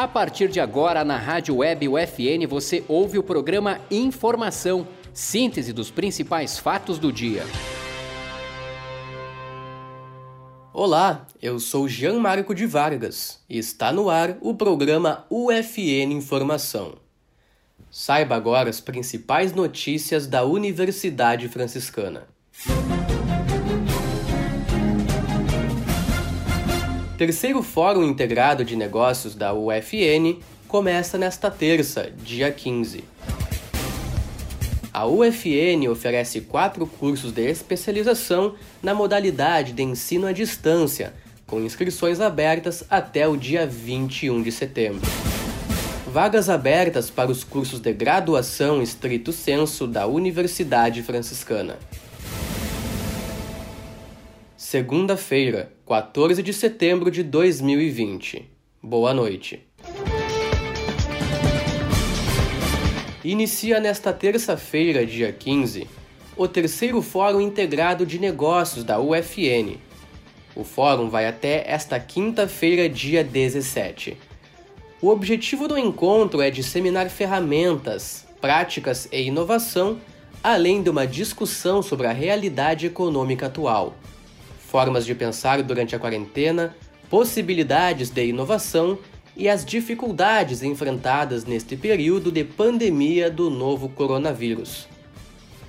A partir de agora, na Rádio Web UFN, você ouve o programa Informação, síntese dos principais fatos do dia. Olá, eu sou Jean Marco de Vargas e está no ar o programa UFN Informação. Saiba agora as principais notícias da Universidade Franciscana. Terceiro Fórum Integrado de Negócios da UFN começa nesta terça, dia 15. A UFN oferece quatro cursos de especialização na modalidade de ensino à distância, com inscrições abertas até o dia 21 de setembro. Vagas abertas para os cursos de graduação estrito senso da Universidade Franciscana. Segunda-feira, 14 de setembro de 2020. Boa noite. Inicia nesta terça-feira, dia 15, o terceiro Fórum Integrado de Negócios da UFN. O fórum vai até esta quinta-feira, dia 17. O objetivo do encontro é disseminar ferramentas, práticas e inovação, além de uma discussão sobre a realidade econômica atual formas de pensar durante a quarentena, possibilidades de inovação e as dificuldades enfrentadas neste período de pandemia do novo coronavírus.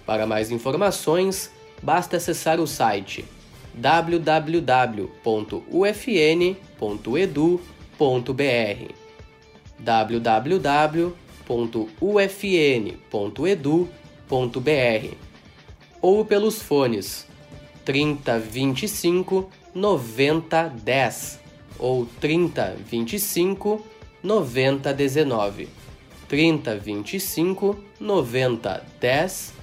Para mais informações, basta acessar o site www.ufn.edu.br www.ufn.edu.br ou pelos fones 30 25 90 10 ou 30 25 90 19. 30 25 90 10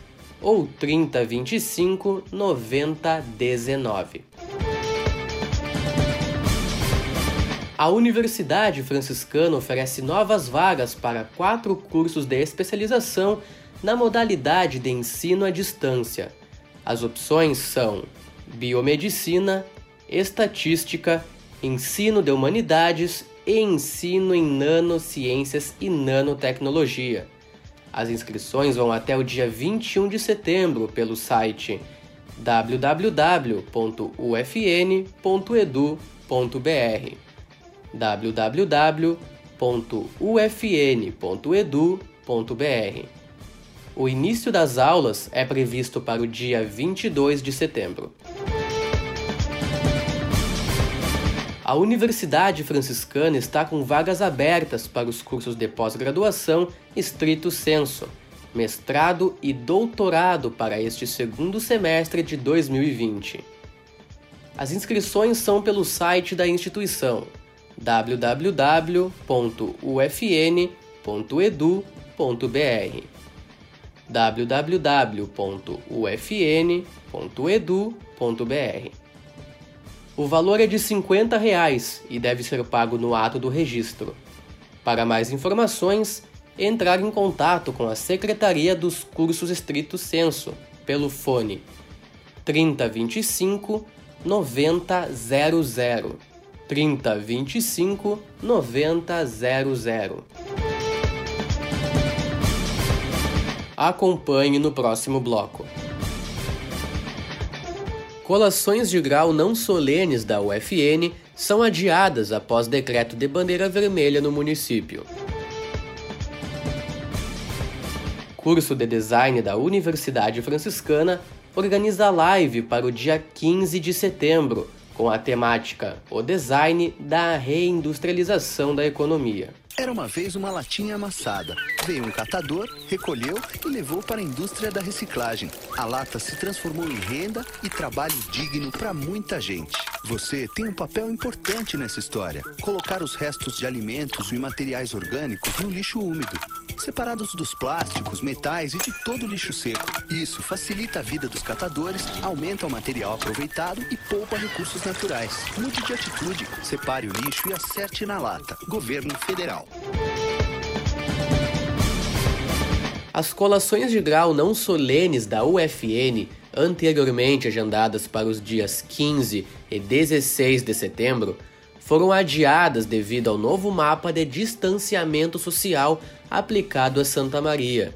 ou 30 25 90 19. A Universidade Franciscana oferece novas vagas para quatro cursos de especialização na modalidade de ensino à distância as opções são biomedicina, estatística, ensino de humanidades e ensino em nanociências e nanotecnologia. As inscrições vão até o dia 21 de setembro pelo site www.ufn.edu.br www.ufn.edu.br o início das aulas é previsto para o dia 22 de setembro. A Universidade Franciscana está com vagas abertas para os cursos de pós-graduação estrito senso, mestrado e doutorado para este segundo semestre de 2020. As inscrições são pelo site da instituição www.ufn.edu.br www.ufn.edu.br. O valor é de 50 reais e deve ser pago no ato do registro. Para mais informações, entrar em contato com a Secretaria dos Cursos Estrito Senso pelo fone 3025 9000 3025 9000. Acompanhe no próximo bloco. Colações de grau não solenes da UFN são adiadas após decreto de bandeira vermelha no município. Curso de Design da Universidade Franciscana organiza live para o dia 15 de setembro, com a temática O Design da Reindustrialização da Economia. Era uma vez uma latinha amassada. Veio um catador, recolheu e levou para a indústria da reciclagem. A lata se transformou em renda e trabalho digno para muita gente. Você tem um papel importante nessa história. Colocar os restos de alimentos e materiais orgânicos no lixo úmido, separados dos plásticos, metais e de todo lixo seco. Isso facilita a vida dos catadores, aumenta o material aproveitado e poupa recursos naturais. Mude de atitude, separe o lixo e acerte na lata. Governo Federal. As colações de grau não solenes da UFN, anteriormente agendadas para os dias 15 e 16 de setembro, foram adiadas devido ao novo mapa de distanciamento social aplicado a Santa Maria.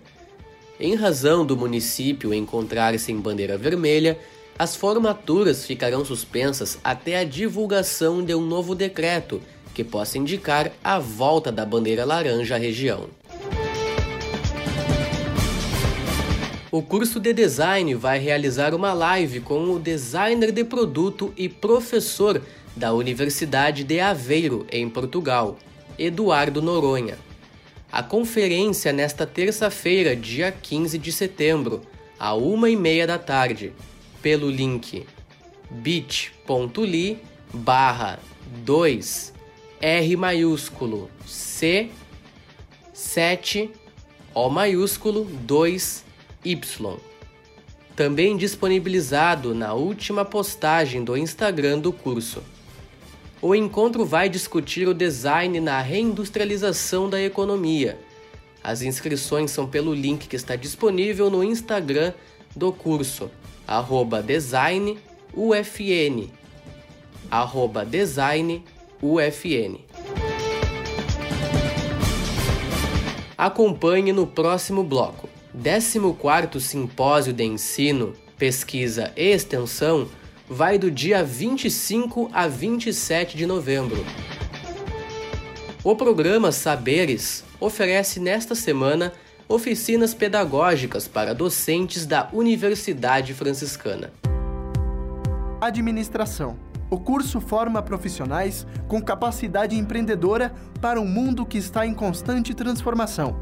Em razão do município encontrar-se em bandeira vermelha, as formaturas ficarão suspensas até a divulgação de um novo decreto que possa indicar a volta da bandeira laranja à região. O curso de design vai realizar uma live com o designer de produto e professor da Universidade de Aveiro, em Portugal, Eduardo Noronha. A conferência nesta terça-feira, dia 15 de setembro, à uma e meia da tarde, pelo link bit.ly barra 2 R maiúsculo C 7 O maiúsculo 2 Y. Também disponibilizado na última postagem do Instagram do curso. O encontro vai discutir o design na reindustrialização da economia. As inscrições são pelo link que está disponível no Instagram do curso, arroba design UFN, arroba design UFN. Acompanhe no próximo bloco. 14º Simpósio de Ensino, Pesquisa e Extensão vai do dia 25 a 27 de novembro. O programa Saberes oferece nesta semana oficinas pedagógicas para docentes da Universidade Franciscana. Administração. O curso forma profissionais com capacidade empreendedora para um mundo que está em constante transformação.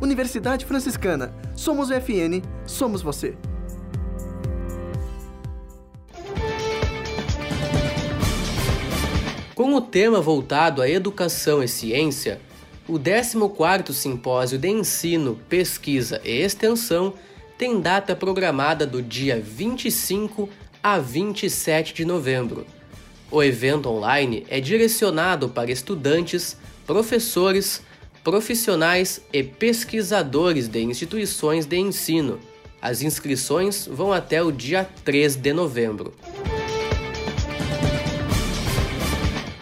Universidade Franciscana. Somos o FN, somos você. Com o tema voltado à educação e ciência, o 14º Simpósio de Ensino, Pesquisa e Extensão tem data programada do dia 25 a 27 de novembro. O evento online é direcionado para estudantes, professores, profissionais e pesquisadores de instituições de ensino. As inscrições vão até o dia 3 de novembro.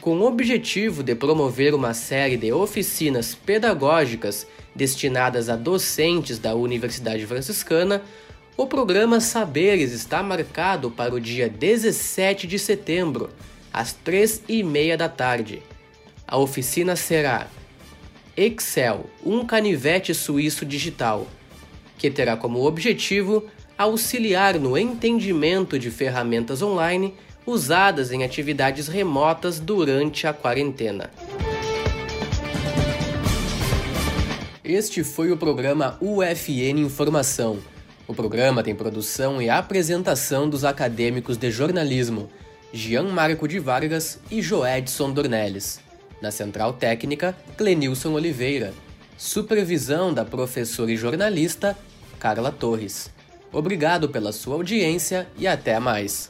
Com o objetivo de promover uma série de oficinas pedagógicas destinadas a docentes da Universidade Franciscana, o programa Saberes está marcado para o dia 17 de setembro, às 3 e meia da tarde. A oficina será Excel, um canivete suíço digital, que terá como objetivo auxiliar no entendimento de ferramentas online usadas em atividades remotas durante a quarentena. Este foi o programa UFN Informação. O programa tem produção e apresentação dos acadêmicos de jornalismo Jean Marco de Vargas e Joedson Dornelles. Na Central Técnica, Clenilson Oliveira. Supervisão da professora e jornalista Carla Torres. Obrigado pela sua audiência e até mais.